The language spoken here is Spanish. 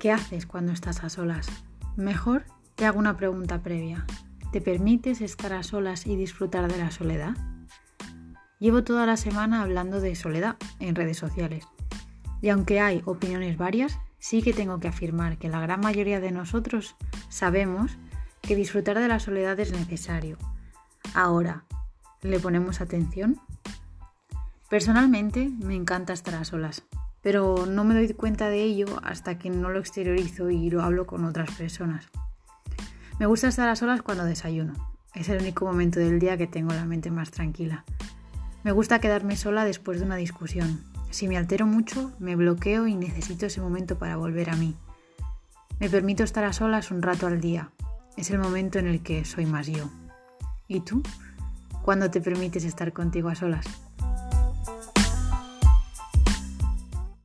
¿Qué haces cuando estás a solas? Mejor te hago una pregunta previa. ¿Te permites estar a solas y disfrutar de la soledad? Llevo toda la semana hablando de soledad en redes sociales. Y aunque hay opiniones varias, sí que tengo que afirmar que la gran mayoría de nosotros sabemos que disfrutar de la soledad es necesario. Ahora, ¿le ponemos atención? Personalmente me encanta estar a solas pero no me doy cuenta de ello hasta que no lo exteriorizo y lo hablo con otras personas. Me gusta estar a solas cuando desayuno. Es el único momento del día que tengo la mente más tranquila. Me gusta quedarme sola después de una discusión. Si me altero mucho, me bloqueo y necesito ese momento para volver a mí. Me permito estar a solas un rato al día. Es el momento en el que soy más yo. ¿Y tú? ¿Cuándo te permites estar contigo a solas?